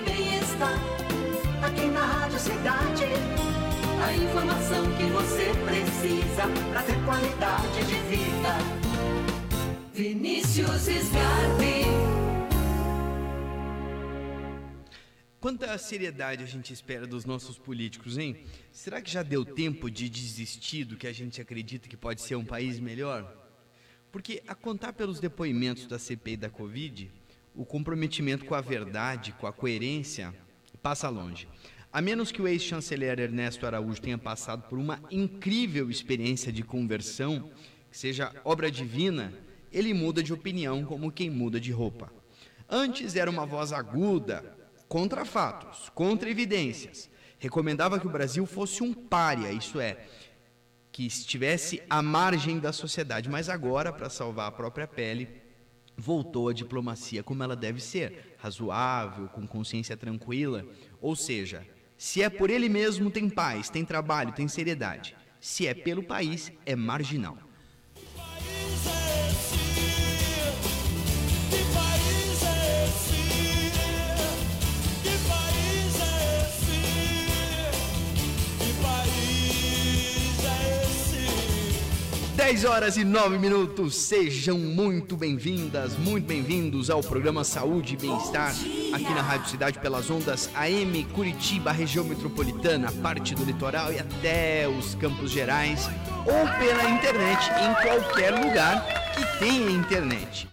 bem-estar. Aqui na Rádio Cidade, a informação que você precisa para ter qualidade de vida. Vinícius Sgarbi. Quanta seriedade a gente espera dos nossos políticos, hein? Será que já deu tempo de desistir do que a gente acredita que pode ser um país melhor? Porque, a contar pelos depoimentos da CPI da Covid, o comprometimento com a verdade, com a coerência, passa longe. A menos que o ex-chanceler Ernesto Araújo tenha passado por uma incrível experiência de conversão, que seja obra divina, ele muda de opinião como quem muda de roupa. Antes era uma voz aguda, contra fatos, contra evidências. Recomendava que o Brasil fosse um pária, isso é, que estivesse à margem da sociedade, mas agora, para salvar a própria pele, voltou à diplomacia como ela deve ser, razoável, com consciência tranquila, ou seja, se é por ele mesmo tem paz, tem trabalho, tem seriedade. Se é pelo país, é marginal. 10 horas e 9 minutos, sejam muito bem-vindas, muito bem-vindos ao programa Saúde e Bem-Estar, aqui na Rádio Cidade pelas ondas AM Curitiba, região metropolitana, parte do litoral e até os Campos Gerais, ou pela internet em qualquer lugar que tenha internet.